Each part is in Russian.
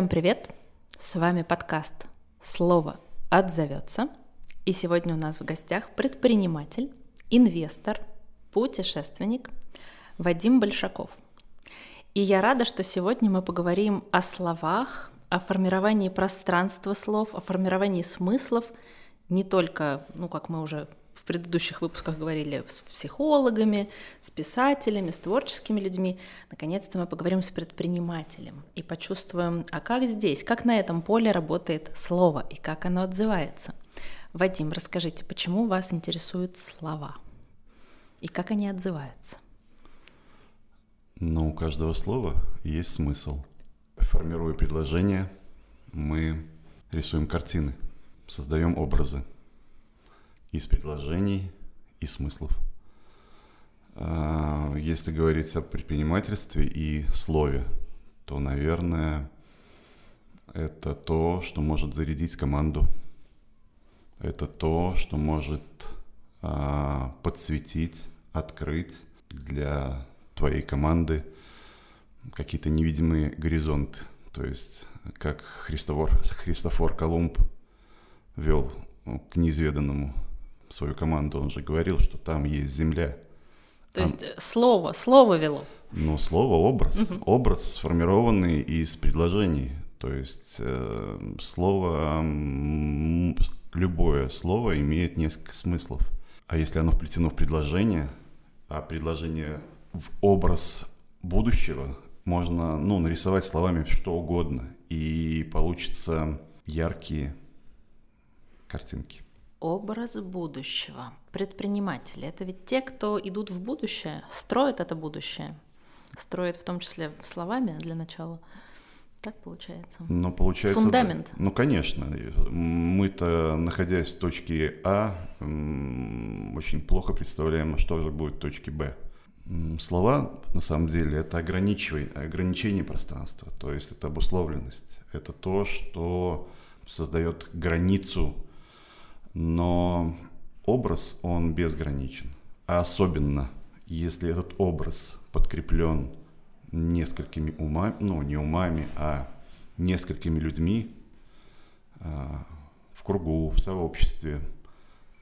Всем привет! С вами подкаст «Слово отзовется». И сегодня у нас в гостях предприниматель, инвестор, путешественник Вадим Большаков. И я рада, что сегодня мы поговорим о словах, о формировании пространства слов, о формировании смыслов, не только, ну, как мы уже в предыдущих выпусках говорили с психологами, с писателями, с творческими людьми. Наконец-то мы поговорим с предпринимателем и почувствуем, а как здесь, как на этом поле работает слово и как оно отзывается. Вадим, расскажите, почему вас интересуют слова и как они отзываются? Ну, у каждого слова есть смысл. Формируя предложение, мы рисуем картины, создаем образы из предложений и смыслов. А, если говорить о предпринимательстве и слове, то, наверное, это то, что может зарядить команду. Это то, что может а, подсветить, открыть для твоей команды какие-то невидимые горизонты. То есть, как Христофор, Христофор Колумб вел к неизведанному свою команду, он же говорил, что там есть земля. То там... есть э, слово, слово вело. Ну, слово, образ. Угу. Образ, сформированный из предложений. То есть э, слово, любое слово имеет несколько смыслов. А если оно вплетено в предложение, а предложение в образ будущего, можно ну, нарисовать словами что угодно, и получится яркие картинки образ будущего. Предприниматели – это ведь те, кто идут в будущее, строят это будущее. Строят в том числе словами для начала. Так получается? Ну, получается... Фундамент. Да. Ну, конечно. Мы-то, находясь в точке А, очень плохо представляем, что же будет в точке Б. Слова, на самом деле, это ограничивание, ограничение пространства, то есть это обусловленность. Это то, что создает границу но образ, он безграничен. А особенно, если этот образ подкреплен несколькими умами, ну не умами, а несколькими людьми а, в кругу, в сообществе,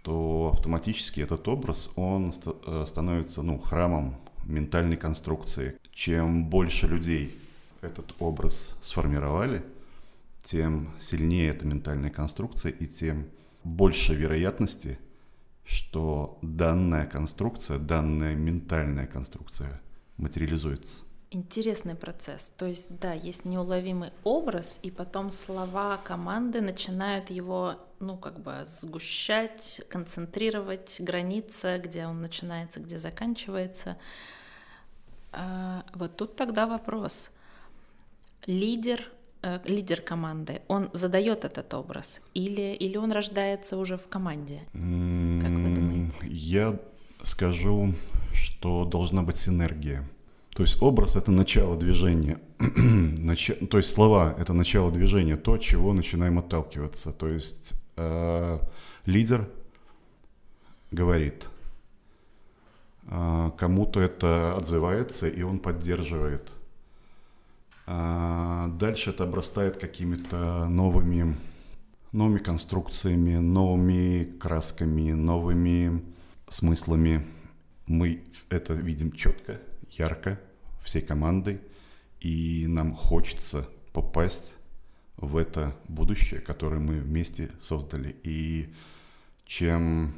то автоматически этот образ, он э, становится ну, храмом ментальной конструкции. Чем больше людей этот образ сформировали, тем сильнее эта ментальная конструкция и тем больше вероятности, что данная конструкция, данная ментальная конструкция материализуется. Интересный процесс. То есть, да, есть неуловимый образ, и потом слова команды начинают его, ну, как бы сгущать, концентрировать, граница, где он начинается, где заканчивается. А, вот тут тогда вопрос. Лидер Э, лидер команды, он задает этот образ или, или он рождается уже в команде? Как вы думаете? Я скажу, что должна быть синергия. То есть образ это начало движения, то есть слова это начало движения, то, от чего начинаем отталкиваться. То есть э, лидер говорит, э, кому-то это отзывается, и он поддерживает – дальше это обрастает какими-то новыми, новыми конструкциями, новыми красками, новыми смыслами. Мы это видим четко, ярко, всей командой, и нам хочется попасть в это будущее, которое мы вместе создали. И чем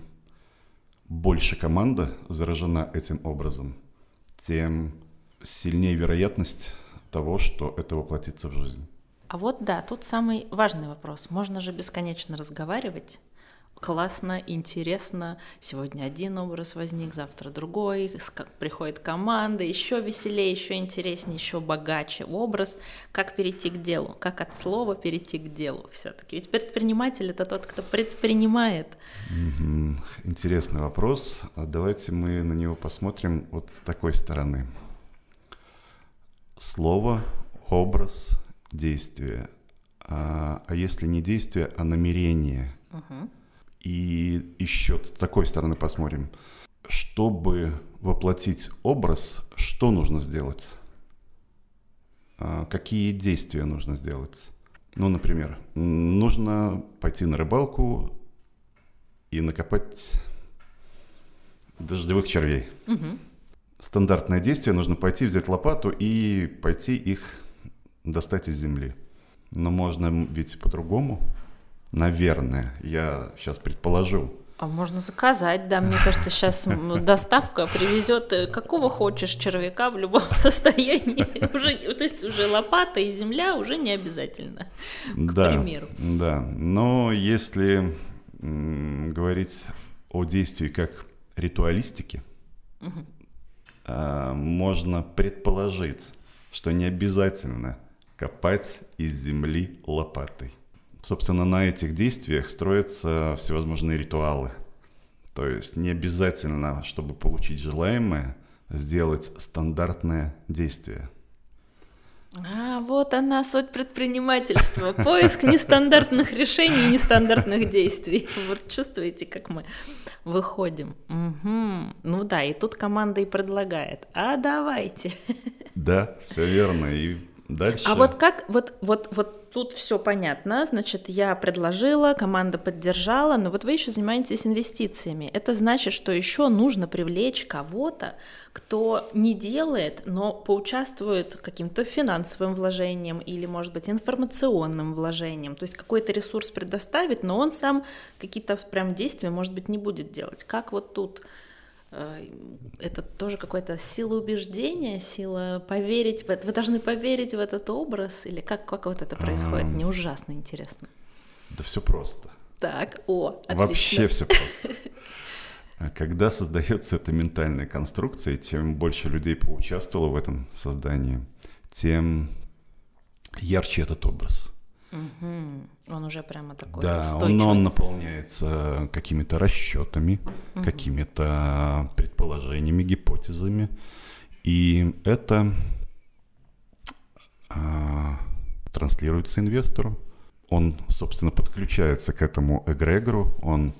больше команда заражена этим образом, тем сильнее вероятность того, что это воплотится в жизнь. А вот да, тут самый важный вопрос. Можно же бесконечно разговаривать. Классно, интересно. Сегодня один образ возник, завтра другой. Приходит команда, еще веселее, еще интереснее, еще богаче образ. Как перейти к делу? Как от слова перейти к делу все-таки? Ведь предприниматель это тот, кто предпринимает. Интересный вопрос. А давайте мы на него посмотрим вот с такой стороны слово, образ, действие. А, а если не действие, а намерение. Угу. И еще с такой стороны посмотрим. Чтобы воплотить образ, что нужно сделать? а, какие действия нужно сделать. Ну, например, нужно пойти на рыбалку и накопать дождевых червей. Угу. Стандартное действие нужно пойти, взять лопату и пойти их достать из земли. Но можно ведь по-другому. Наверное, я сейчас предположу. А можно заказать, да, мне кажется, сейчас доставка привезет э, какого хочешь червяка в любом состоянии. Уже, то есть уже лопата и земля уже не обязательно, к да, примеру. Да, но если м, говорить о действии как ритуалистике, угу. А, можно предположить, что не обязательно копать из земли лопатой. Собственно, на этих действиях строятся всевозможные ритуалы. То есть не обязательно, чтобы получить желаемое, сделать стандартное действие. А, вот она, суть предпринимательства. Поиск нестандартных решений, нестандартных действий. Вот чувствуете, как мы выходим. Угу. Ну да, и тут команда и предлагает. А давайте. Да, все верно. И дальше. А вот как, вот, вот, вот тут все понятно. Значит, я предложила, команда поддержала, но вот вы еще занимаетесь инвестициями. Это значит, что еще нужно привлечь кого-то, кто не делает, но поучаствует каким-то финансовым вложением или, может быть, информационным вложением. То есть какой-то ресурс предоставит, но он сам какие-то прям действия, может быть, не будет делать. Как вот тут это тоже какая-то сила убеждения, сила поверить в это. Вы должны поверить в этот образ, или как, как вот это происходит? Мне ужасно интересно. Да все просто. Так, о, отлично. Вообще все просто. Когда создается эта ментальная конструкция, тем больше людей поучаствовало в этом создании, тем ярче этот образ. Угу. Он уже прямо такой Да, он, он наполняется какими-то расчетами, угу. какими-то предположениями, гипотезами. И это а, транслируется инвестору. Он, собственно, подключается к этому эгрегору, он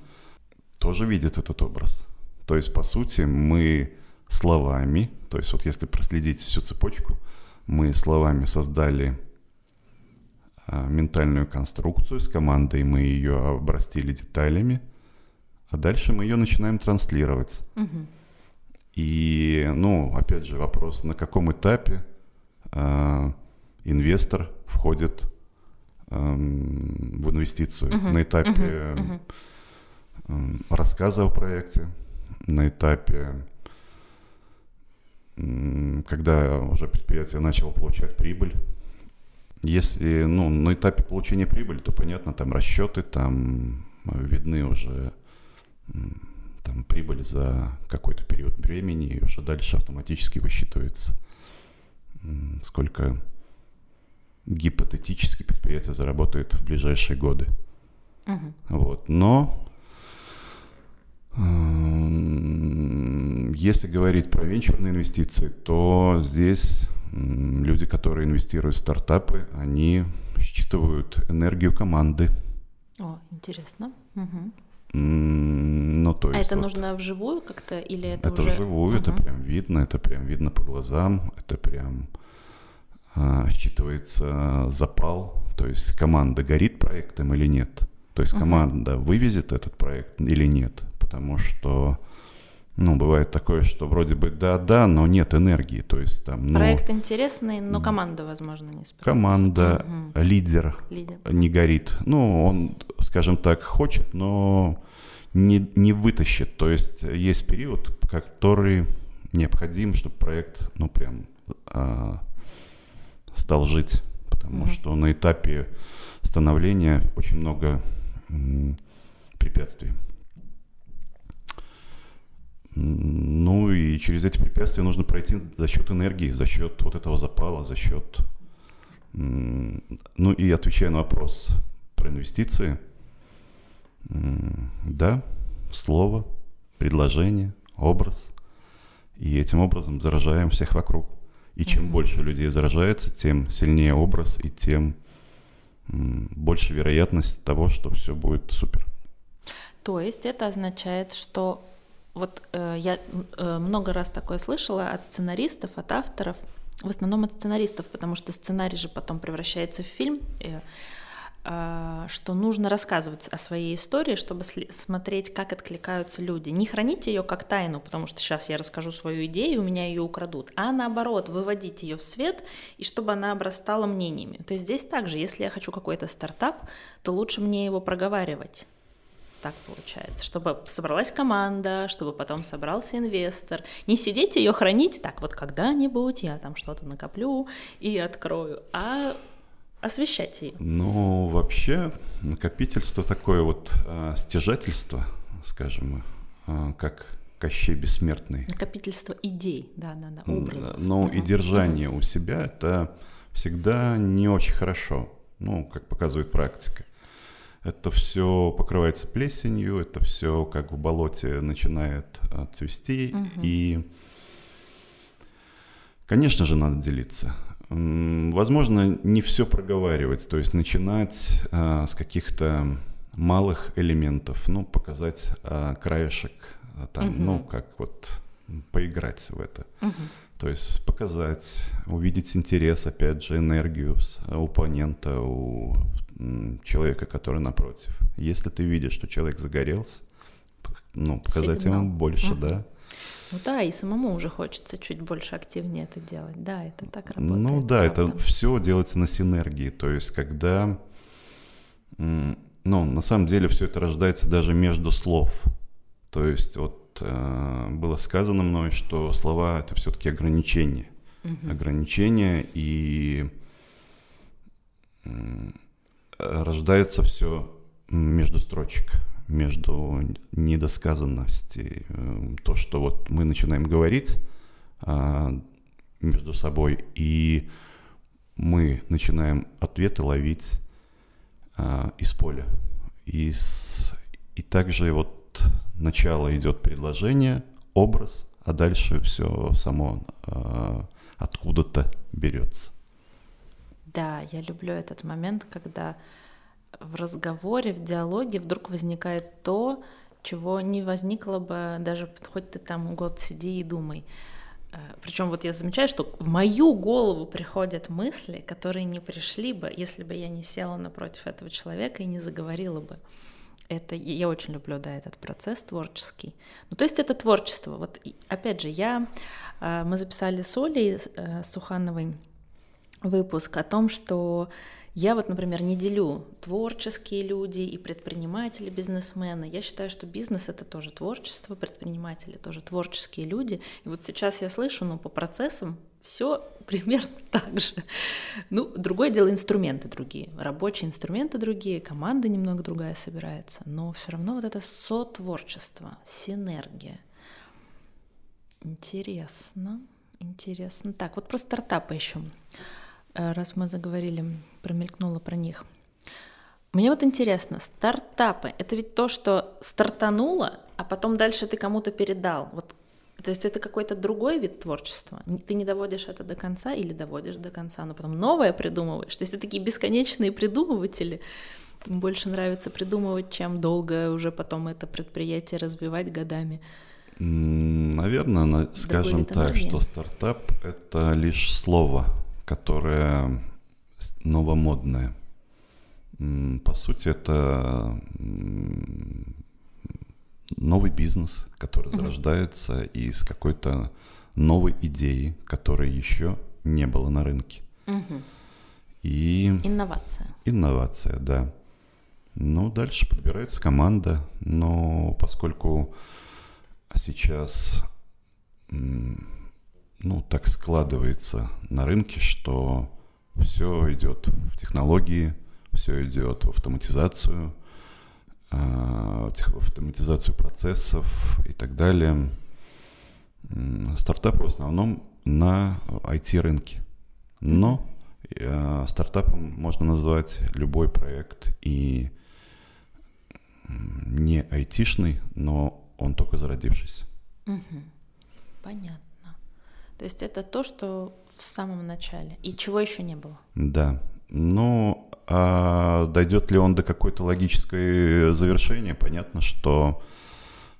тоже видит этот образ. То есть, по сути, мы словами, то есть вот если проследить всю цепочку, мы словами создали ментальную конструкцию с командой, мы ее обрастили деталями, а дальше мы ее начинаем транслировать. Угу. И, ну, опять же, вопрос, на каком этапе э, инвестор входит э, в инвестицию. Угу. На этапе угу. э, рассказа о проекте, на этапе, когда уже предприятие начало получать прибыль, если ну, на этапе получения прибыли, то понятно, там расчеты, там видны уже там, прибыль за какой-то период времени, и уже дальше автоматически высчитывается, сколько гипотетически предприятие заработает в ближайшие годы. Угу. Вот. Но если говорить про венчурные инвестиции, то здесь люди, которые инвестируют в стартапы, они считывают энергию команды. О, интересно. Угу. Ну, то а есть а это вот, нужно вживую как-то или это, это уже... вживую, угу. это прям видно, это прям видно по глазам, это прям а, считывается запал, то есть команда горит проектом или нет, то есть команда угу. вывезет этот проект или нет, потому что ну, бывает такое, что вроде бы да-да, но нет энергии, то есть там... Ну, Проект интересный, но команда, возможно, не справится. Команда, угу. лидер, лидер не горит. Ну, он, скажем так, хочет, но не, не вытащит. То есть есть период, который необходим, чтобы проект, ну, прям а, стал жить. Потому угу. что на этапе становления очень много м, препятствий. Ну и через эти препятствия нужно пройти за счет энергии, за счет вот этого запала, за счет... Ну и отвечая на вопрос про инвестиции, да, слово, предложение, образ. И этим образом заражаем всех вокруг. И чем mm-hmm. больше людей заражается, тем сильнее образ и тем больше вероятность того, что все будет супер. То есть это означает, что вот э, я э, много раз такое слышала от сценаристов, от авторов, в основном от сценаристов, потому что сценарий же потом превращается в фильм, и, э, что нужно рассказывать о своей истории, чтобы смотреть, как откликаются люди. Не храните ее как тайну, потому что сейчас я расскажу свою идею, у меня ее украдут, а наоборот, выводить ее в свет, и чтобы она обрастала мнениями. То есть здесь также, если я хочу какой-то стартап, то лучше мне его проговаривать так получается, чтобы собралась команда, чтобы потом собрался инвестор. Не сидеть ее хранить так вот когда-нибудь я там что-то накоплю и открою, а освещать ее. Ну, вообще, накопительство такое вот э, стяжательство, скажем, э, как Кощей Бессмертный. Накопительство идей, да, да, да, образов. Ну, uh-huh. и держание у себя это всегда не очень хорошо, ну, как показывает практика это все покрывается плесенью, это все как в болоте начинает а, цвести. Угу. И, конечно же, надо делиться. Возможно, не все проговаривать, то есть начинать а, с каких-то малых элементов, ну, показать а, краешек, а, там, угу. ну, как вот поиграть в это. Угу. То есть показать, увидеть интерес, опять же, энергию у оппонента, у человека, который напротив. Если ты видишь, что человек загорелся, ну, показать Сигнал. ему больше, угу. да. Ну да, и самому уже хочется чуть больше активнее это делать. Да, это так работает. Ну да, правда. это все делается на синергии. То есть, когда, ну, на самом деле все это рождается даже между слов. То есть, вот э, было сказано мной, что слова это все-таки ограничения. Угу. Ограничения и рождается все между строчек, между недосказанностей. Э, то, что вот мы начинаем говорить а, между собой, и мы начинаем ответы ловить а, из поля. И, с, и также вот начало идет предложение, образ, а дальше все само а, откуда-то берется. Да, я люблю этот момент, когда в разговоре, в диалоге вдруг возникает то, чего не возникло бы даже хоть ты там год сиди и думай. Э, Причем вот я замечаю, что в мою голову приходят мысли, которые не пришли бы, если бы я не села напротив этого человека и не заговорила бы. Это я очень люблю, да, этот процесс творческий. Ну, то есть это творчество. Вот опять же, я э, мы записали с Олей э, Сухановой выпуск о том, что я вот, например, не делю творческие люди и предприниматели, бизнесмены. Я считаю, что бизнес — это тоже творчество, предприниматели — тоже творческие люди. И вот сейчас я слышу, ну, по процессам все примерно так же. Ну, другое дело, инструменты другие, рабочие инструменты другие, команда немного другая собирается, но все равно вот это сотворчество, синергия. Интересно, интересно. Так, вот про стартапы еще. Э, раз мы заговорили, промелькнуло про них. Мне вот интересно, стартапы — это ведь то, что стартануло, а потом дальше ты кому-то передал. Вот, то есть это какой-то другой вид творчества. Ты не доводишь это до конца или доводишь до конца, но потом новое придумываешь. То есть это такие бесконечные придумыватели. Им больше нравится придумывать, чем долго уже потом это предприятие развивать годами. Наверное, скажем так, что стартап — это лишь слово — которая новомодная. По сути, это новый бизнес, который зарождается из какой-то новой идеи, которой еще не было на рынке. И... Инновация. Инновация, да. Ну, дальше подбирается команда, но поскольку сейчас ну, так складывается на рынке, что все идет в технологии, все идет в автоматизацию, а, в автоматизацию процессов и так далее. Стартапы в основном на IT-рынке. Но э, стартапом можно назвать любой проект и не айтишный, но он только зародившийся. Угу. Понятно. То есть это то, что в самом начале, и чего еще не было. Да. Ну, а дойдет ли он до какой-то логической завершения? Понятно, что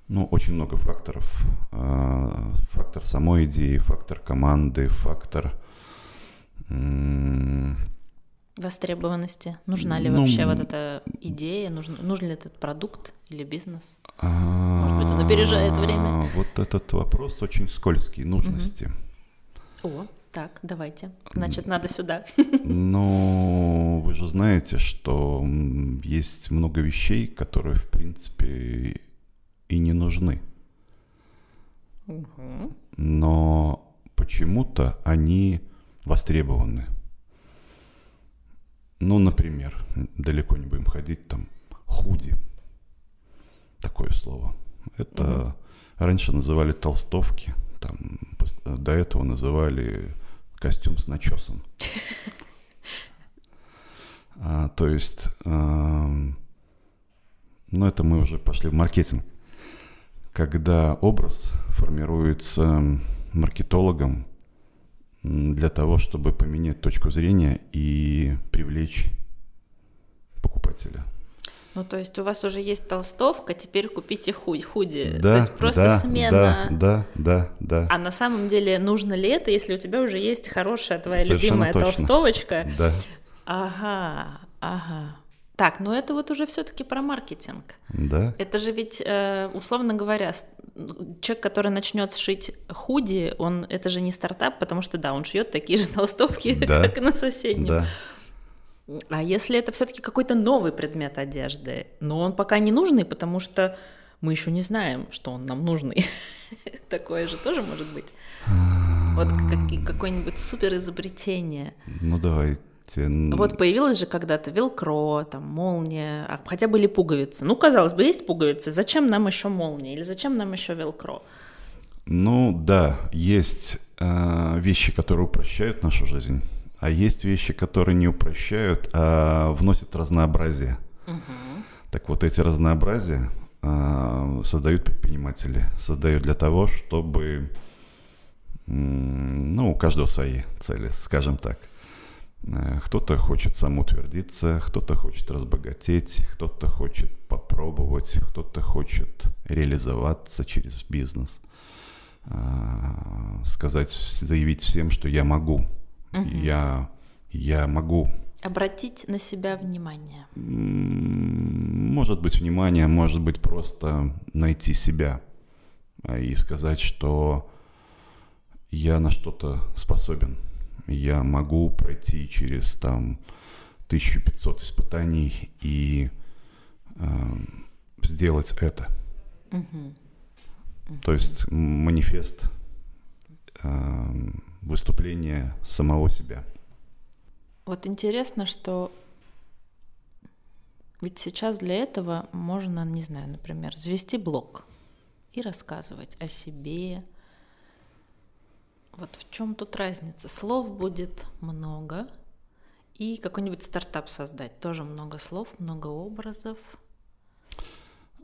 ну, очень много факторов. А, фактор самой идеи, фактор команды, фактор Востребованности. Нужна ли Ну, вообще вот эта идея? Нужен, нужен ли этот продукт или бизнес? Может быть, он опережает время? Вот этот вопрос очень скользкий, нужности. О, так, давайте. Значит, надо сюда. Но вы же знаете, что есть много вещей, которые, в принципе, и не нужны. Мгм. но почему-то они востребованы. Ну, например, далеко не будем ходить, там, худи. Такое слово. Это раньше называли толстовки, там, до этого называли костюм с начесом. А, то есть, ам, ну, это мы уже пошли в маркетинг. Когда образ формируется маркетологом для того, чтобы поменять точку зрения и привлечь покупателя. Ну, то есть у вас уже есть толстовка, теперь купите хуй, худи. Да, то есть просто да, смена. Да, да, да, да. А на самом деле нужно ли это, если у тебя уже есть хорошая твоя Совершенно любимая точно. толстовочка? Да, Ага, ага. Так, ну это вот уже все-таки про маркетинг. да. Это же ведь, э, условно говоря, человек, который начнет шить худи, он это же не стартап, потому что да, он шьет такие же толстовки, Да. как и на соседнем. Да. А если это все-таки какой-то новый предмет одежды, но он пока не нужный, потому что мы еще не знаем, что он нам нужный. Такое же тоже может быть. Вот как- какое-нибудь супер изобретение. Ну давайте. Вот появилось же когда-то велкро, там молния, а хотя были пуговицы. Ну, казалось бы, есть пуговицы, зачем нам еще молния или зачем нам еще велкро? Ну да, есть э, вещи, которые упрощают нашу жизнь, а есть вещи, которые не упрощают, а вносят разнообразие. Так вот эти разнообразия э, создают предприниматели, создают для того, чтобы, ну, у каждого свои цели, скажем так. Э, Кто-то хочет самоутвердиться, кто-то хочет разбогатеть, кто-то хочет попробовать, кто-то хочет реализоваться через бизнес а, сказать, заявить всем, что я могу. Я, я могу. Обратить на себя внимание. Может быть, внимание, может быть, просто найти себя а, и сказать, что я на что-то способен. Я могу пройти через там 1500 испытаний и эм, сделать это. То есть манифест эм, выступления самого себя. Вот интересно, что ведь сейчас для этого можно, не знаю, например, завести блог и рассказывать о себе. Вот в чем тут разница? Слов будет много, и какой-нибудь стартап создать. Тоже много слов, много образов.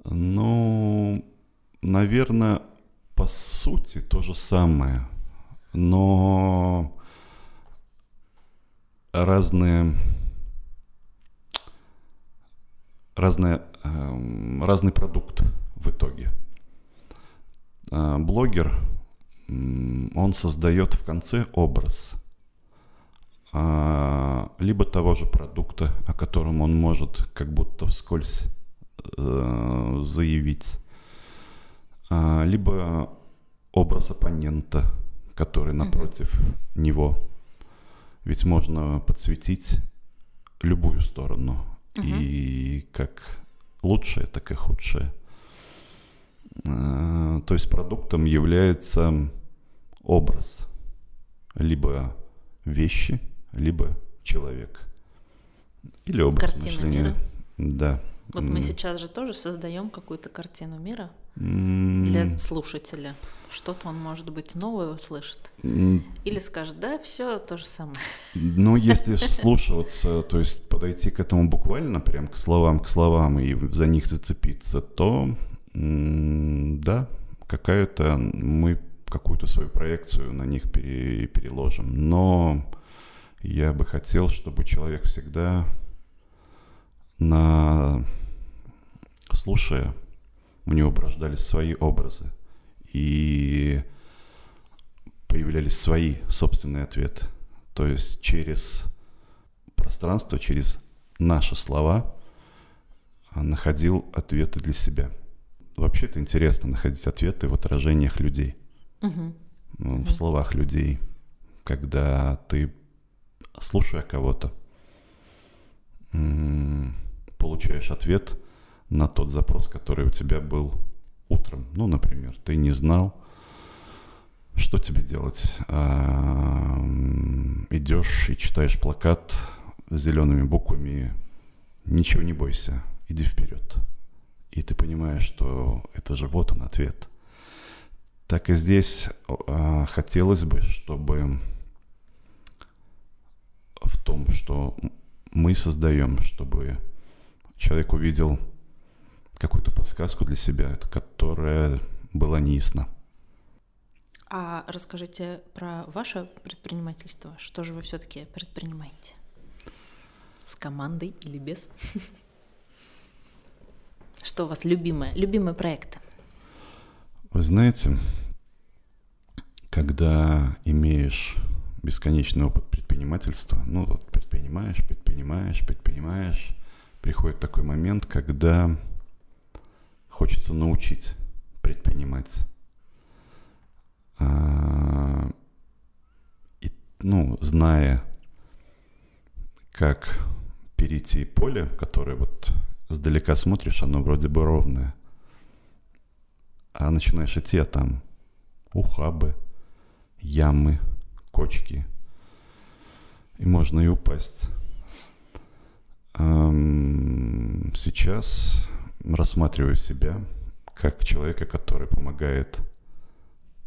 Ну, наверное, по сути то же самое, но разные, разные, эм, разный продукт в итоге. А, Блогер, он создает в конце образ а, либо того же продукта, о котором он может как будто вскользь э, заявить, либо образ оппонента, который напротив него. Ведь можно подсветить любую сторону, и как лучшее, так и худшее. А, То есть продуктом является образ, либо вещи, либо человек. Или образ Картина мышления. мира. Да. Вот мы сейчас же тоже создаем какую-то картину мира для слушателя. Что-то он, может быть, новое услышит. Или скажет, да, все то же самое. Ну, если вслушиваться, то есть подойти к этому буквально, прям к словам, к словам и за них зацепиться, то да, какая-то мы какую-то свою проекцию на них пере- переложим. Но я бы хотел, чтобы человек всегда на слушая, у него рождались свои образы и появлялись свои собственные ответы. То есть через пространство, через наши слова находил ответы для себя. Вообще это интересно, находить ответы в отражениях людей, ну, в словах людей, когда ты, слушая кого-то, получаешь ответ на тот запрос, который у тебя был утром. Ну, например, ты не знал, что тебе делать. А, м, идешь и читаешь плакат с зелеными буквами «Ничего не бойся, иди вперед». И ты понимаешь, что это же вот он ответ. Так и здесь а, хотелось бы, чтобы в том, что мы создаем, чтобы человек увидел какую-то подсказку для себя, которая была неясна. А расскажите про ваше предпринимательство. Что же вы все-таки предпринимаете? С командой или без? Что у вас любимое? Любимые проекты? Вы знаете, когда имеешь бесконечный опыт предпринимательства, ну вот предпринимаешь, предпринимаешь, предпринимаешь, приходит такой момент, когда хочется научить предпринимать. А, И, ну, зная, как перейти поле, которое вот сдалека смотришь, оно вроде бы ровное, а начинаешь идти, а там ухабы, ямы, кочки, и можно и упасть. Ам, Сейчас рассматриваю себя как человека, который помогает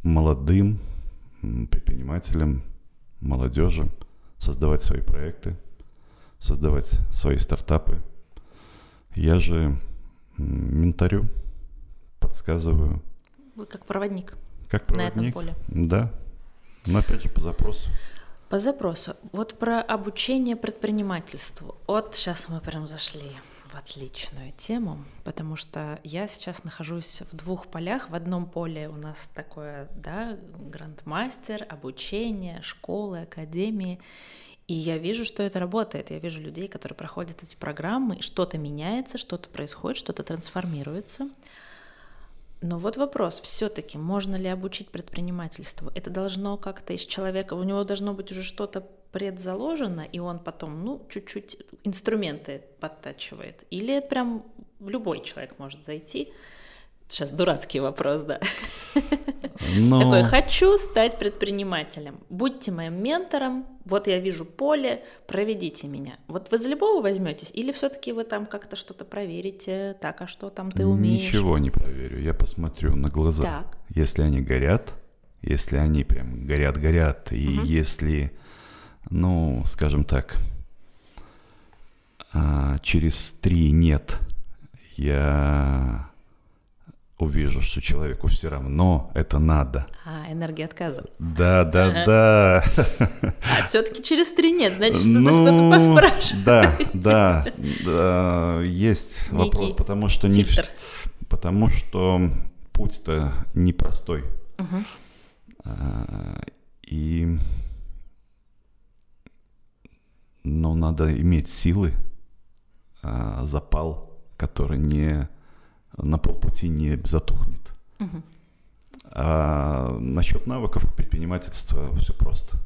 молодым предпринимателям, молодежи создавать свои проекты, создавать свои стартапы. Я же м, менторю, подсказываю, Вы как проводник как на этом проводник. поле. Да, но опять же по запросу. По запросу. Вот про обучение предпринимательству. Вот сейчас мы прям зашли в отличную тему, потому что я сейчас нахожусь в двух полях. В одном поле у нас такое, да, грандмастер, обучение, школы, академии. И я вижу, что это работает. Я вижу людей, которые проходят эти программы, что-то меняется, что-то происходит, что-то трансформируется. Но вот вопрос, все-таки можно ли обучить предпринимательству? Это должно как-то из человека, у него должно быть уже что-то предзаложено, и он потом, ну, чуть-чуть инструменты подтачивает. Или это прям любой человек может зайти. Сейчас дурацкий вопрос, да. Но Такой, хочу стать предпринимателем. Будьте моим ментором. Вот я вижу поле, проведите меня. Вот вы за любого возьметесь, или все-таки вы там как-то что-то проверите, так, а что там ты умеешь? ничего не проверю. Я посмотрю на глаза. Так. Если они горят, если они прям горят-горят, и Мгм. если, ну, скажем так, а, через три нет, я увижу, что человеку все равно это надо. А, энергия отказа. Да, да, да. А все-таки через три нет, значит, что-то Ну, что-то поспрашиваете. Да, да, да, есть Некий вопрос, потому что не, Фильтр. потому что путь-то непростой. А, И, но надо иметь силы, а, запал, который не на полпути не затухнет. Мгм. А насчет навыков предпринимательства все просто.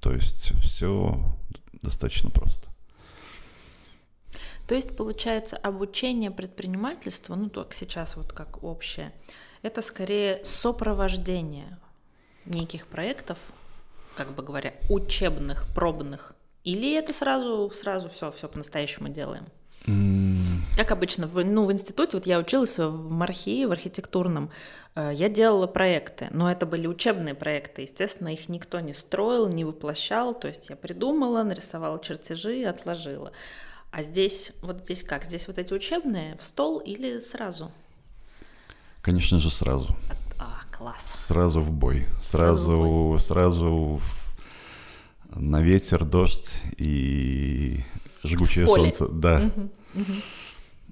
То есть все достаточно просто. То есть, получается, обучение предпринимательству, ну, только сейчас вот как общее, это скорее сопровождение неких проектов, как бы говоря, учебных, пробных, или это сразу, сразу все, все по-настоящему делаем? Как обычно, в, ну, в институте, вот я училась в МАРХИ, в архитектурном, э, я делала проекты, но это были учебные проекты, естественно, их никто не строил, не воплощал, то есть я придумала, нарисовала чертежи, отложила. А здесь, вот здесь как? Здесь вот эти учебные в стол или сразу? Конечно же, сразу. А, класс. Сразу в бой. Сразу Сразу, сразу, в- на ветер, дождь и жгучее солнце. Да.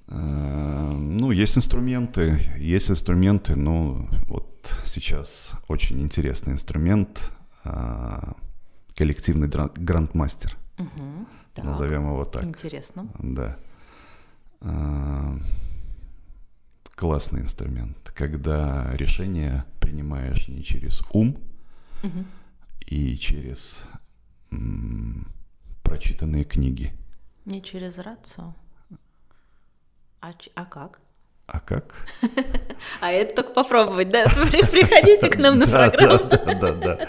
Э, Ну, есть инструменты, есть инструменты, ну, вот сейчас очень интересный инструмент, а, коллективный грандмастер. Так, назовем его так. Интересно. Да. А, Классный инструмент, когда решение принимаешь не через ум Мгм. и через прочитанные книги, Не через рацию. А, а как? а как? А это только попробовать, да? При- Приходите к нам на программу. да, да, да, да.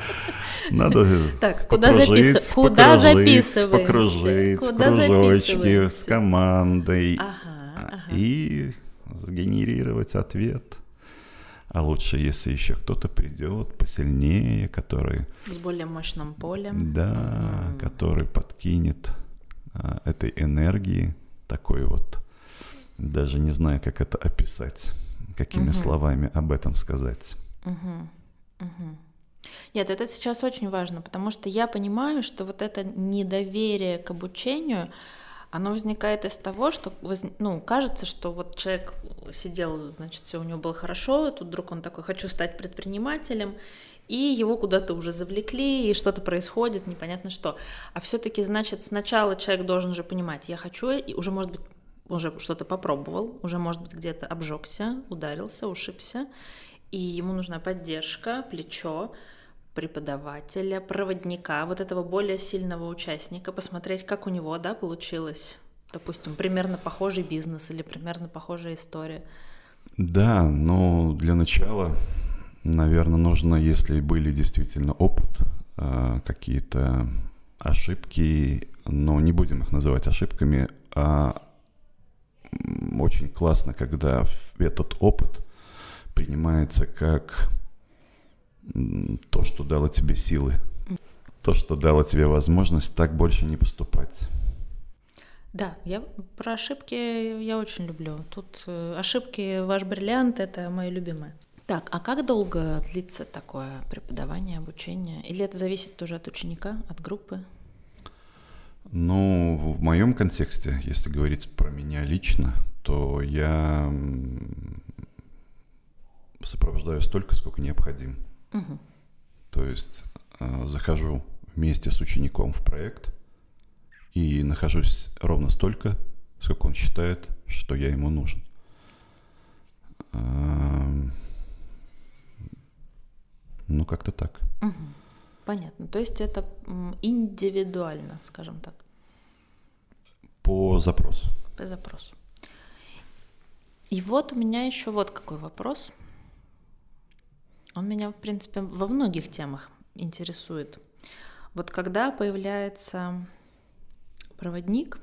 Надо Так, куда записываем? Куда записываемся? покружить, кружочки с командой а, и сгенерировать ответ. А лучше, если еще кто-то придет посильнее, который, С более мощным полем. да, Мгм. который подкинет а, этой энергии, такой вот, даже не знаю, как это описать, какими Мгм. словами об этом сказать. Мгм, мгм. Нет, это сейчас очень важно, потому что я понимаю, что вот это недоверие к обучению, оно возникает из того, что ну, кажется, что вот человек сидел, значит, все у него было хорошо, тут вдруг он такой, хочу стать предпринимателем, и его куда-то уже завлекли, и что-то происходит, непонятно что. А все-таки, значит, сначала человек должен уже понимать, я хочу, и уже, может быть, уже что-то попробовал, уже, может быть, где-то обжегся, ударился, ушибся, и ему нужна поддержка, плечо преподавателя, проводника, вот этого более сильного участника, посмотреть, как у него, да, получилось, допустим, примерно похожий бизнес или примерно похожая история. Да, но для начала, наверное, нужно, если были действительно опыт, э, какие-то ошибки, но не будем их называть ошибками, а очень классно, когда этот опыт принимается как то, что дало тебе силы, то, что дало тебе возможность так больше не поступать. Да, я про ошибки я очень люблю. Тут э, ошибки ваш бриллиант это мое любимое. Так, а как долго длится такое преподавание, обучение? Или это зависит тоже от ученика, от группы? Ну, в моем контексте, если говорить про меня лично, то я сопровождаю столько, сколько необходим. Мгм. То есть э, захожу вместе с учеником в проект и нахожусь ровно столько, сколько он считает, что я ему нужен. Эм, Ну, как-то так. Мгм. Понятно. То есть это индивидуально, скажем так, По запросу. по запросу. И вот у меня еще вот какой вопрос. Он меня, в принципе, во многих темах интересует. Вот когда появляется проводник,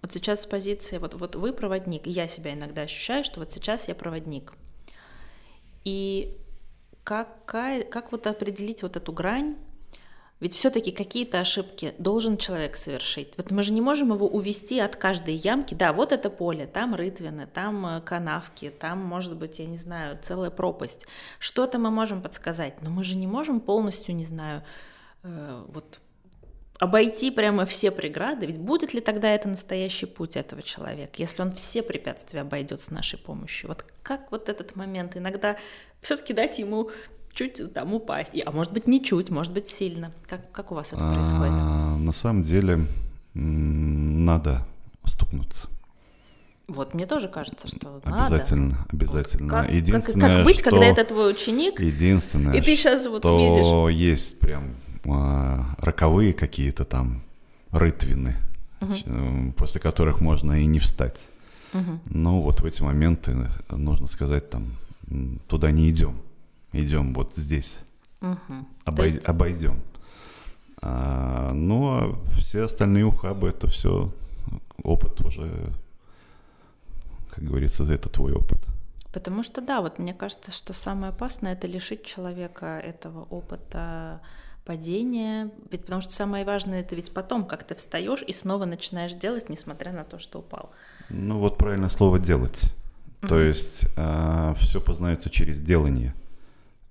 вот сейчас с позиции, вот, вот вы проводник, и я себя иногда ощущаю, что вот сейчас я проводник. И какая, как вот определить вот эту грань? Ведь все-таки какие-то ошибки должен человек совершить. Вот мы же не можем его увести от каждой ямки. Да, вот это поле, там рытвины, там э, канавки, там, может быть, я не знаю, целая пропасть. Что-то мы можем подсказать, но мы же не можем полностью, не знаю, э, вот обойти прямо все преграды. Ведь будет ли тогда это настоящий путь этого человека, если он все препятствия обойдет с нашей помощью? Вот как вот этот момент иногда все-таки дать ему чуть там упасть, а может быть не чуть, может быть сильно. Как, как у вас это происходит? А, На самом деле надо стукнуться. Вот мне тоже кажется, что Обязательно, надо. обязательно. Как, как- Единственное, как быть, что... когда это твой ученик, Единственное, и ты сейчас вот что видишь. есть прям а, роковые какие-то там рытвины, м, после которых можно и не встать. Мгм. Но вот в эти моменты нужно сказать там, туда не идем, идем вот здесь. То обой- есть- обойдем. А, а все остальные ухабы, это все опыт уже, как говорится, это твой опыт. Потому что да, вот мне кажется, что самое опасное это лишить человека этого опыта падения. Ведь потому что самое важное это ведь потом, как ты встаешь и снова начинаешь делать, несмотря на то, что упал. Ну вот правильное слово делать. То Мгм. есть все познается через делание.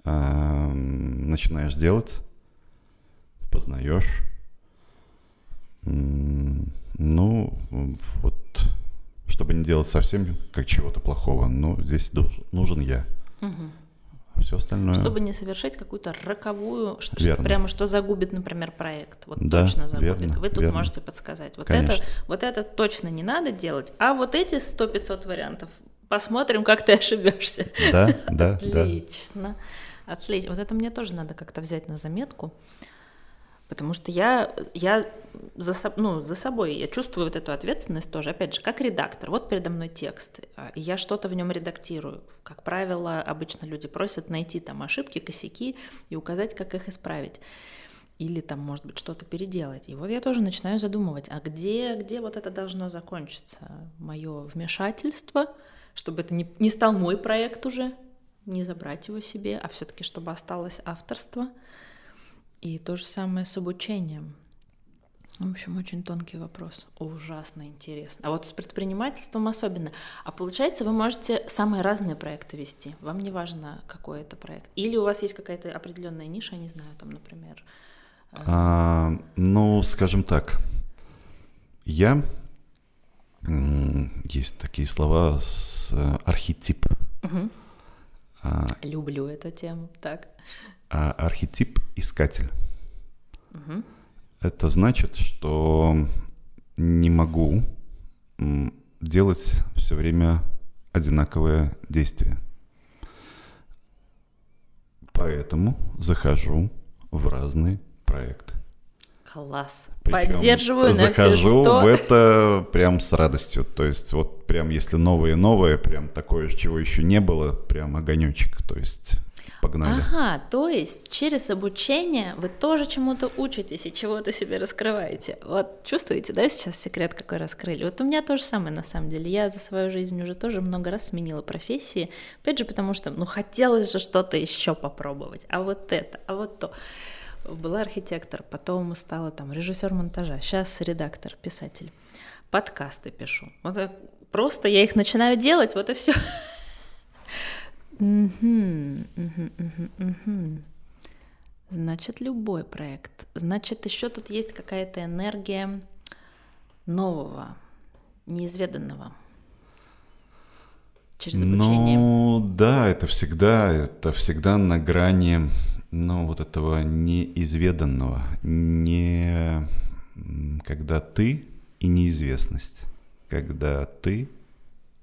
А, м, начинаешь делать, познаешь. Ну, вот, чтобы не делать совсем как чего-то плохого, ну, здесь дуж- нужен я. Мгм. все остальное. Чтобы не совершить какую-то роковую, что, Верно. прямо что загубит, например, проект. Вот Да, точно загубит. верно, Вы тут верно. можете подсказать. Вот Конечно. это, вот это точно не надо делать, а вот эти 100-500 вариантов посмотрим, как ты ошибешься. Да, да, да. Отлично. Отлично. Вот это мне тоже надо как-то взять на заметку. Потому что я, я за, ну, за собой, я чувствую вот эту ответственность тоже, опять же, как редактор. Вот передо мной текст, а, и я что-то в нем редактирую. Как правило, обычно люди просят найти там ошибки, косяки и указать, как их исправить. Или там, может быть, что-то переделать. И вот я тоже начинаю задумывать, а где, где вот это должно закончиться? Мое вмешательство, чтобы это не, не стал мой проект уже, не забрать его себе, а все-таки чтобы осталось авторство. И то же самое с обучением. В общем, очень тонкий вопрос. Ужасно интересно. А вот с предпринимательством особенно. А получается, вы можете самые разные проекты вести. Вам не важно, какой это проект. Или у вас есть какая-то определенная ниша, не знаю, там, например. А, ну, скажем так, я есть такие слова с э, архетип. Мгм. А, Люблю эту тему. Так. а архетип искатель. Мгм. Это значит, что не могу делать все время одинаковое действие. Поэтому захожу в разные проекты. Класс. Причем Поддерживаю на захожу сто. в это прям с радостью. То есть вот прям если новое-новое, прям такое, чего еще не было, прям огонечек. То есть погнали. Ага, то есть через обучение вы тоже чему-то учитесь и чего-то себе раскрываете. Вот чувствуете, да, сейчас секрет какой раскрыли? Вот у меня то же самое на самом деле. Я за свою жизнь уже тоже много раз сменила профессии. Опять же, потому что, ну, хотелось же что-то еще попробовать. А вот это, а вот то. Была архитектор, потом стала там режиссер монтажа, сейчас редактор, писатель. Подкасты пишу. Вот так просто я их начинаю делать, вот и все. Значит, любой проект. Значит, еще тут есть какая-то энергия нового, неизведанного. Через обучение. Ну, да, это всегда, это всегда на грани, ну, вот этого неизведанного. Не когда ты и неизвестность. Когда ты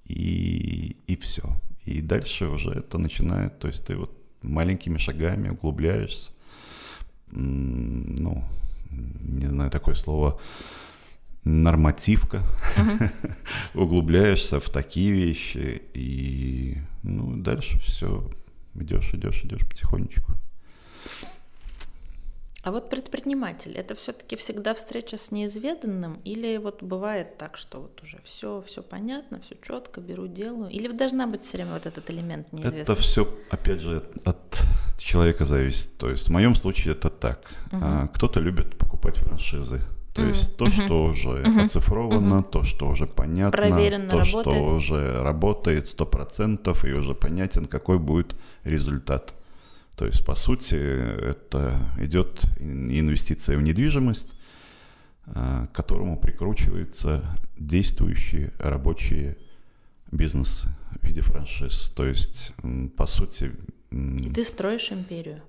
и, и все. И дальше уже это начинает, то есть ты вот маленькими шагами углубляешься. Ну, не знаю, такое слово нормативка. Углубляешься в такие вещи и ну дальше все идешь, идешь, идешь потихонечку. А вот предприниматель, это все-таки всегда встреча с неизведанным, или вот бывает так, что вот уже все, все понятно, все четко, беру, делаю, или должна быть все время вот этот элемент Это неизвестности? все, опять же, от человека зависит. То есть в моем случае это так. А, Кто-то любит покупать франшизы. То Мгм, есть то, мгм, что уже мгм, оцифровано, то, что уже понятно, Проверено, то, что работает. уже работает сто процентов и уже понятен, какой будет результат. То есть, по сути, это идет ин- инвестиция в недвижимость, а, к которому прикручиваются действующие рабочие бизнесы в виде франшиз. То есть, по сути, И ты строишь империю.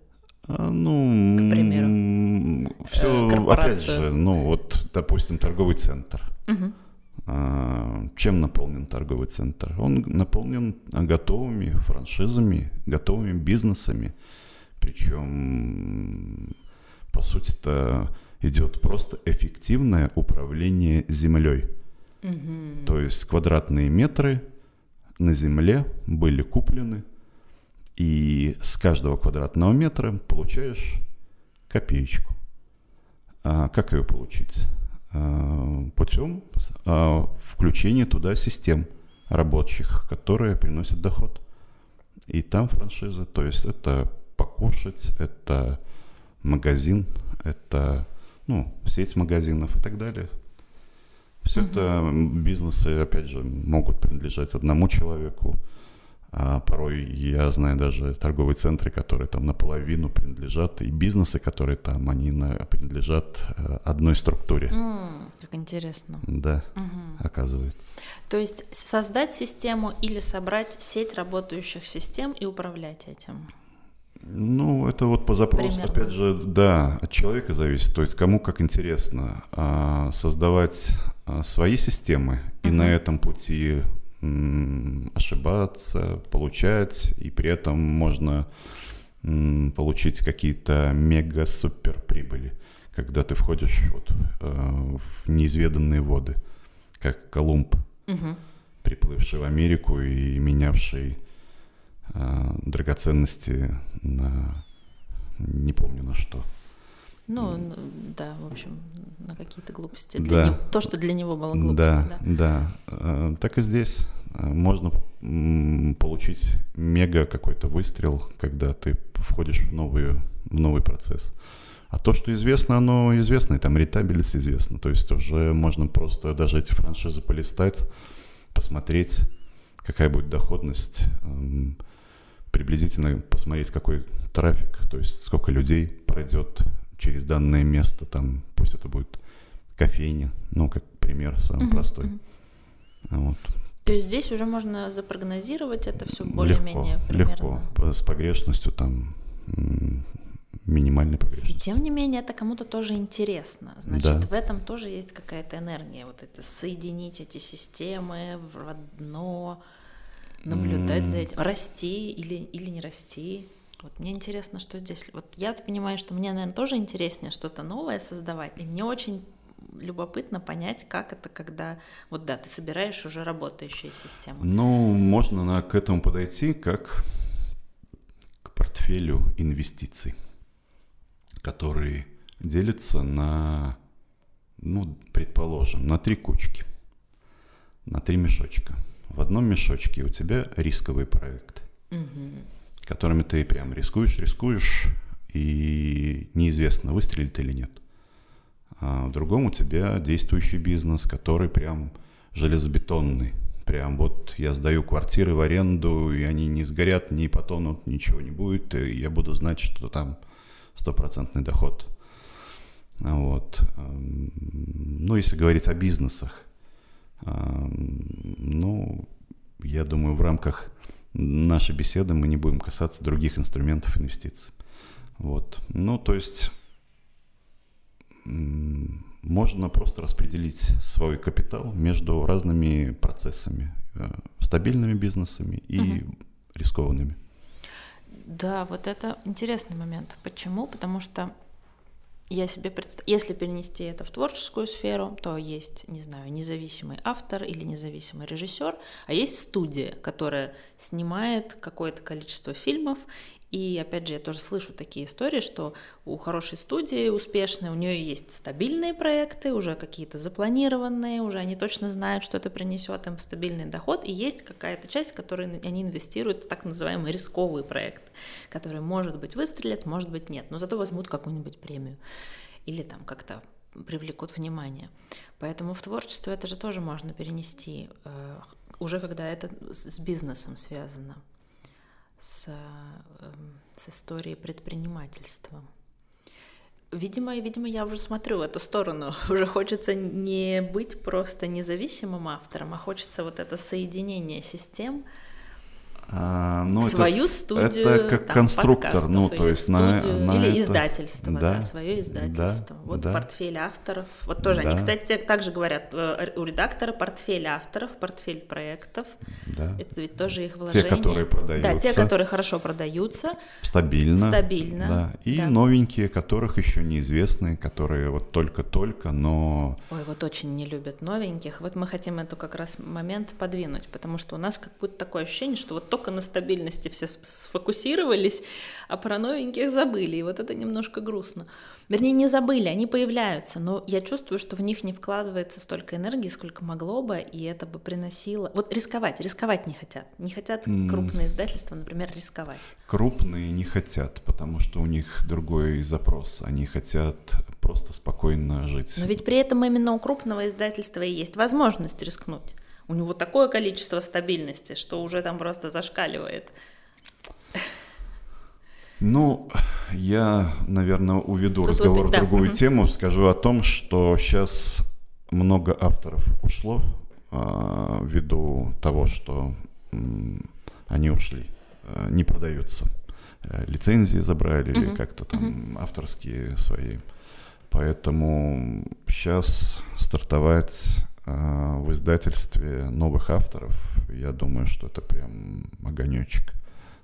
а, ну, К примеру. все, Э, опять корпорацию. же, ну вот, допустим, торговый центр. А, Чем наполнен торговый центр? Он наполнен готовыми франшизами, готовыми бизнесами. Причем, по сути, это идет просто эффективное управление землей. Мгм. То есть квадратные метры на земле были куплены, и с каждого квадратного метра получаешь копеечку. А как ее получить? А, путем а, включения туда систем рабочих, которые приносят доход. И там франшиза, то есть это покушать, это магазин, это ну, сеть магазинов и так далее. Все это бизнесы, опять же, могут принадлежать одному человеку. А порой я знаю даже торговые центры, которые там наполовину принадлежат, и бизнесы, которые там, они на- принадлежат э, одной структуре. М, Как интересно. Да, Мгм. оказывается. То есть создать систему или собрать сеть работающих систем и управлять этим. Ну, это вот по запросу, Примерно. опять же, да, от человека зависит. То есть кому как интересно а, создавать а, свои системы и Мгм. на этом пути м, ошибаться, получать, и при этом можно м, получить какие-то мега-супер прибыли, когда ты входишь вот, э, в неизведанные воды, как Колумб, Мгм. приплывший в Америку и менявший драгоценности на не помню на что. Ну, н- да, в общем, на какие-то глупости. Да. Для него- то, что для него было глупостью, да, да. да. Э, Так и здесь Э, можно получить мега какой-то выстрел, когда ты входишь в новую в новый процесс. А то, что известно, оно известно, и там ретабельность известна. То есть уже можно просто даже эти франшизы полистать, посмотреть, какая будет доходность, эм, приблизительно посмотреть, какой трафик, то есть сколько людей пройдет через данное место, там, пусть это будет кофейня, ну, как пример самый Мгм, простой. мгм. Вот. То есть здесь уже можно запрогнозировать это все более-менее примерно. легко, с погрешностью там минимальной И погрешностью. тем не менее, это кому-то тоже интересно. Значит, Да. в этом тоже есть какая-то энергия. Вот это соединить эти системы в одно, наблюдать за М. этим, расти или, или не расти. Вот мне интересно, что здесь. Вот я понимаю, что мне, наверное, тоже интереснее что-то новое создавать. И мне очень любопытно понять, как это, когда вот да, ты собираешь уже работающие системы. Ну, можно на- к этому подойти как к портфелю инвестиций, который делится на, ну, предположим, на три кучки, на три мешочка. В одном мешочке у тебя рисковые проекты, Мгм. которыми ты прям рискуешь, рискуешь, и неизвестно, выстрелит или нет. А в другом у тебя действующий бизнес, который прям железобетонный. Прям вот я сдаю квартиры в аренду, и они не сгорят, не потонут, ничего не будет, и я буду знать, что там стопроцентный доход. Вот. Ну, если говорить о бизнесах, ну, я думаю, в рамках нашей беседы мы не будем касаться других инструментов инвестиций. Вот. Ну, то есть можно просто распределить свой капитал между разными процессами, э, стабильными бизнесами и Мгм. рискованными. Да, вот это интересный момент. Почему? Потому что я себе представляю, если перенести это в творческую сферу, то есть, не знаю, независимый автор или независимый режиссер, а есть студия, которая снимает какое-то количество фильмов. И опять же, я тоже слышу такие истории, что у хорошей студии успешной, у нее есть стабильные проекты, уже какие-то запланированные, уже они точно знают, что это принесет им стабильный доход, и есть какая-то часть, в которой они инвестируют в так называемый рисковый проект, который, может быть, выстрелит, может быть, нет, но зато возьмут какую-нибудь премию или там как-то привлекут внимание. Поэтому в творчестве это же тоже можно перенести, э, уже когда это с бизнесом связано, с, эм, с историей предпринимательства. Видимо, видимо, я уже смотрю в эту сторону. Уже хочется не быть просто независимым автором, а хочется вот это соединение систем. А, ну, это свою в- студию, Это как там, конструктор, ну, то есть на, на или это- издательство, да, да, свое издательство. да, вот да. портфель авторов. Вот тоже Да. они, кстати, также говорят э, у редактора портфель авторов, портфель проектов. Да. Это ведь тоже их Те, вложение. которые Да, те, продаются которые хорошо продаются. стабильно. Стабильно, Да. И да. новенькие, которых еще неизвестны, которые вот только-только, но Ой, вот очень не любят новеньких. Вот мы хотим эту как раз момент подвинуть, потому что у нас как будто такое ощущение, что вот только на стабильности все сфокусировались, а про новеньких забыли. И вот это немножко грустно. Вернее, не забыли, они появляются, но я чувствую, что в них не вкладывается столько энергии, сколько могло бы, и это бы приносило... Вот рисковать, рисковать не хотят. Не хотят крупные издательства, например, рисковать. крупные не хотят, потому что у них другой запрос. Они хотят просто спокойно жить. Но ведь при этом именно у крупного издательства и есть возможность рискнуть. У него такое количество стабильности, что уже там просто зашкаливает. Ну, я, наверное, уведу Тут разговор вот да, в другую мгм. тему. Скажу о том, что сейчас много авторов ушло а, ввиду того, что м, они ушли, а, не продаются. э, лицензии забрали или Мгм. как-то там авторские свои. Поэтому сейчас стартовать в издательстве новых авторов, я думаю, что это прям огонечек.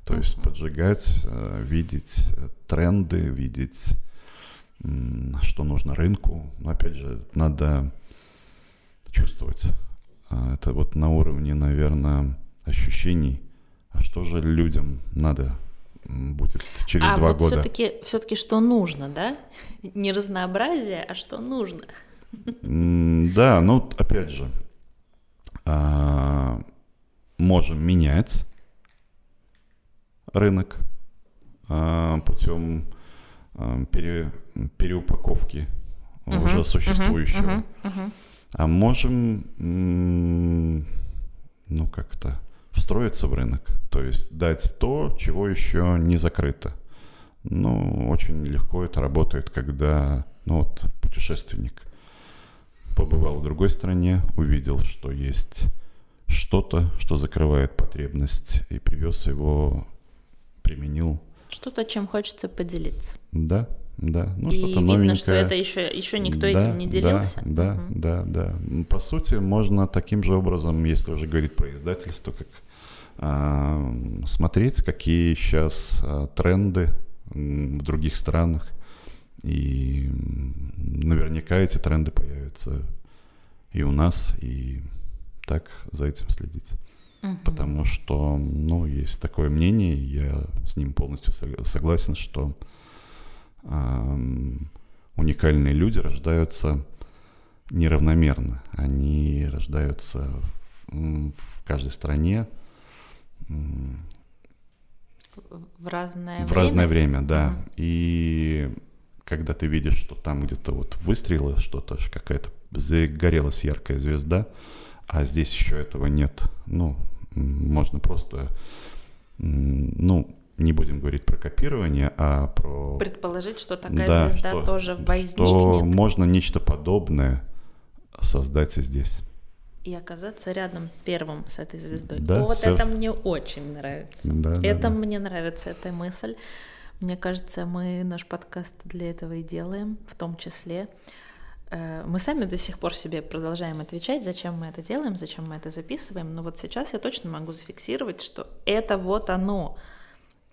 То есть Мгм. поджигать, э, видеть э, тренды, видеть, что нужно рынку. Но опять же, надо чувствовать. Это вот на уровне, наверное, ощущений. А что же людям надо будет через а два вот года? все-таки, все-таки что нужно, да? Не разнообразие, а что нужно. Да, ну опять же, а, можем менять рынок а, путем а, пере- переупаковки Мгм, уже существующего. мгм, мгм. А можем, ну как-то, встроиться в рынок, то есть дать то, чего еще не закрыто. Ну, очень легко это работает, когда, ну вот, путешественник побывал в другой стране, увидел, что есть что-то, что закрывает потребность, и привез его, применил. Что-то, чем хочется поделиться. Да, да, ну И что-то видно, новенькое. что это еще, еще никто Да, этим не да, делился. Да, Мгм. да, да. М, По сути, можно таким же образом, если уже говорить про издательство, как а, смотреть, какие сейчас а, тренды в других странах. И наверняка эти тренды появятся и у нас, и так за этим следить. Мгм. Потому что, ну, есть такое мнение, я с ним полностью сог- согласен, что ам, уникальные люди рождаются неравномерно. Они рождаются в каждой стране В разное в время. разное время, да. Мгм. И когда ты видишь, что там где-то вот выстрелило что-то, какая-то загорелась яркая звезда, а здесь еще этого нет, ну, можно просто, ну, не будем говорить про копирование, а про... Предположить, что такая Да, звезда что- тоже Что возникнет можно нечто подобное создать и здесь. и оказаться рядом первым с этой звездой. Да, вот сэр. это мне очень нравится. Да, да, это да. мне нравится, эта мысль. Мне кажется, мы наш подкаст для этого и делаем, в том числе. Э, Мы сами до сих пор себе продолжаем отвечать, зачем мы это делаем, зачем мы это записываем. Но вот сейчас я точно могу зафиксировать, что это вот оно.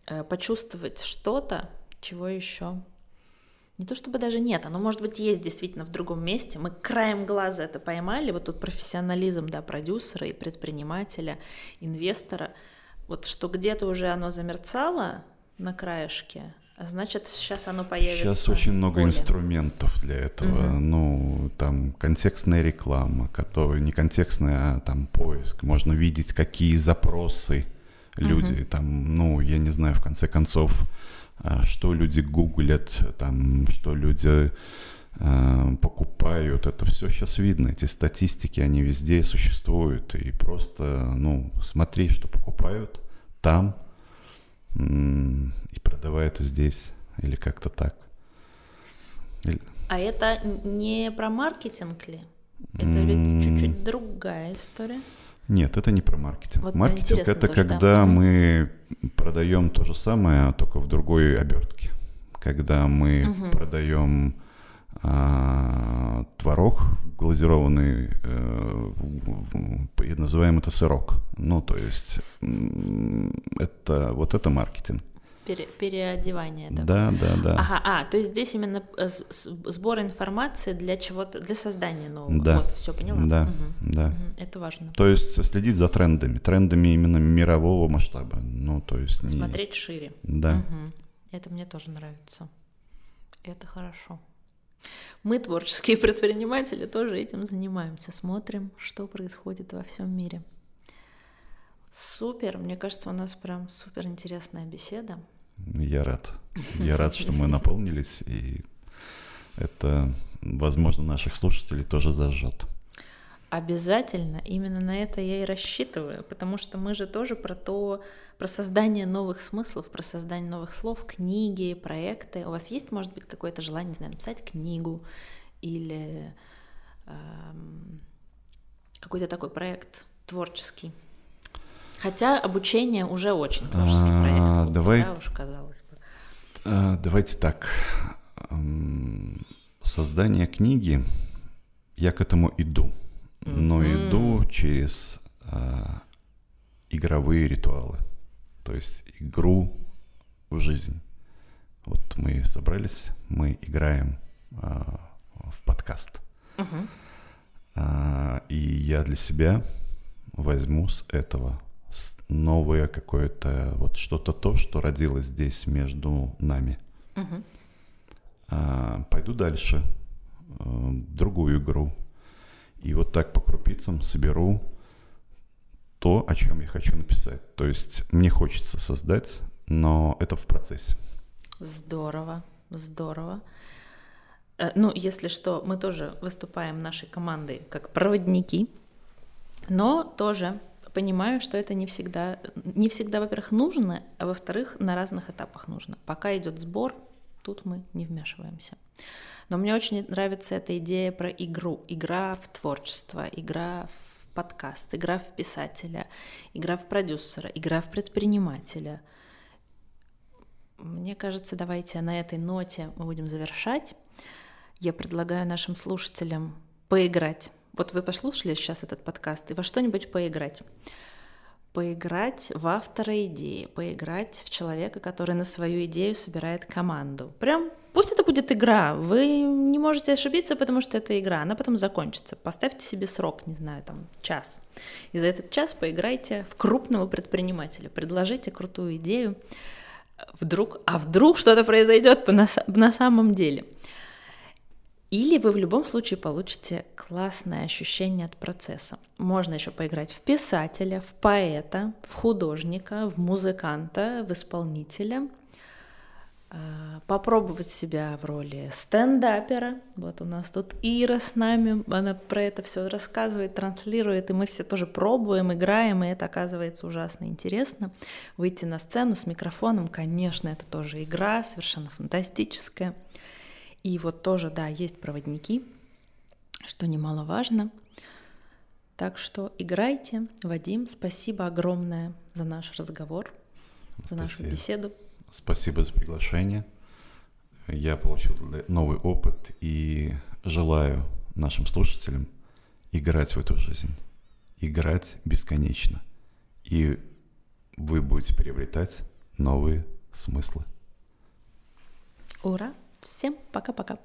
Э, Почувствовать что-то, чего еще не то чтобы даже нет, оно может быть есть действительно в другом месте. Мы краем глаза это поймали, вот тут профессионализм, да, продюсера и предпринимателя, инвестора, вот что где-то уже оно замерцало на краешке, а значит сейчас оно появится. Сейчас очень много поле. инструментов для этого. Мгм. Ну, там контекстная реклама, которая не контекстная, а там поиск. Можно видеть, какие запросы люди там, ну, я не знаю, в конце концов, а, что люди гуглят, там, что люди а, покупают. Это все сейчас видно. Эти статистики, они везде существуют. И просто, ну, смотри, что покупают там, и продавай это здесь. Или как-то так. Или- А это не про маркетинг ли? Это ведь чуть-чуть другая история. Нет, это не про маркетинг. Вот маркетинг это тоже, да. когда Мгм. мы продаем то же самое, а только в другой обертке. Когда мы Мгм. продаем а, творог глазированный, э, называем это сырок. Ну, то есть это вот это маркетинг. Пере- переодевание такое. Да, да, да. Ага, а, то есть здесь именно э, сбор информации для чего-то, для создания нового. Да. Вот, все поняла. Да, Мгм, да. мгм, Это важно. То есть следить за трендами, трендами именно мирового масштаба. Ну, то есть не... Смотреть шире. Да. Мгм. Это мне тоже нравится. Это хорошо. Мы, творческие предприниматели, тоже этим занимаемся. Смотрим, что происходит во всем мире. Супер, мне кажется, у нас прям супер интересная беседа. Я рад. Я рад, что мы наполнились, и это, возможно, наших слушателей тоже зажжет. Обязательно, именно на это я и рассчитываю, потому что мы же тоже про то, про создание новых смыслов, про создание новых слов, книги, проекты. У вас есть, может быть, какое-то желание, не знаю, написать книгу или эм, какой-то такой проект творческий? Хотя обучение уже очень творческий проект. А, давайте, да уж, казалось бы. а, давайте так. Создание книги, я к этому иду. Но иду через а, игровые ритуалы. То есть игру в жизнь. Вот мы собрались, мы играем а, в подкаст. Мгм. А, и я для себя возьму с этого новое какое-то, вот что-то то, что родилось здесь между нами. Мгм. А, пойду дальше, а, другую игру. И вот так по крупицам соберу то, о чем я хочу написать. То есть мне хочется создать, но это в процессе. Здорово, здорово. Э, Ну, если что, мы тоже выступаем нашей командой как проводники, но тоже понимаю, что это не всегда, не всегда, во-первых, нужно, а во-вторых, на разных этапах нужно. Пока идет сбор, тут мы не вмешиваемся. Но мне очень нравится эта идея про игру. Игра в творчество, игра в подкаст, игра в писателя, игра в продюсера, игра в предпринимателя — мне кажется, давайте на этой ноте мы будем завершать. Я предлагаю нашим слушателям поиграть. Вот вы послушали сейчас этот подкаст и во что-нибудь поиграть. Поиграть в автора идеи, поиграть в человека, который на свою идею собирает команду. Прям пусть это будет игра. Вы не можете ошибиться, потому что это игра. Она потом закончится. Поставьте себе срок, не знаю, там час. И за этот час поиграйте в крупного предпринимателя. Предложите крутую идею вдруг, а вдруг что-то произойдет на, на самом деле. Или вы в любом случае получите классное ощущение от процесса. Можно еще поиграть в писателя, в поэта, в художника, в музыканта, в исполнителя, а, попробовать себя в роли стендапера. Вот у нас тут Ира с нами, она про это все рассказывает, транслирует, и мы все тоже пробуем, играем, и это оказывается ужасно интересно. Выйти на сцену с микрофоном, конечно, это тоже игра, совершенно фантастическая. И вот тоже, да, есть проводники, что немаловажно. Так что играйте. Вадим, спасибо огромное за наш разговор, за нашу беседу. Спасибо за приглашение. Я получил новый опыт и желаю нашим слушателям играть в эту жизнь. Играть бесконечно. И вы будете приобретать новые смыслы. Ура! Всем пока-пока!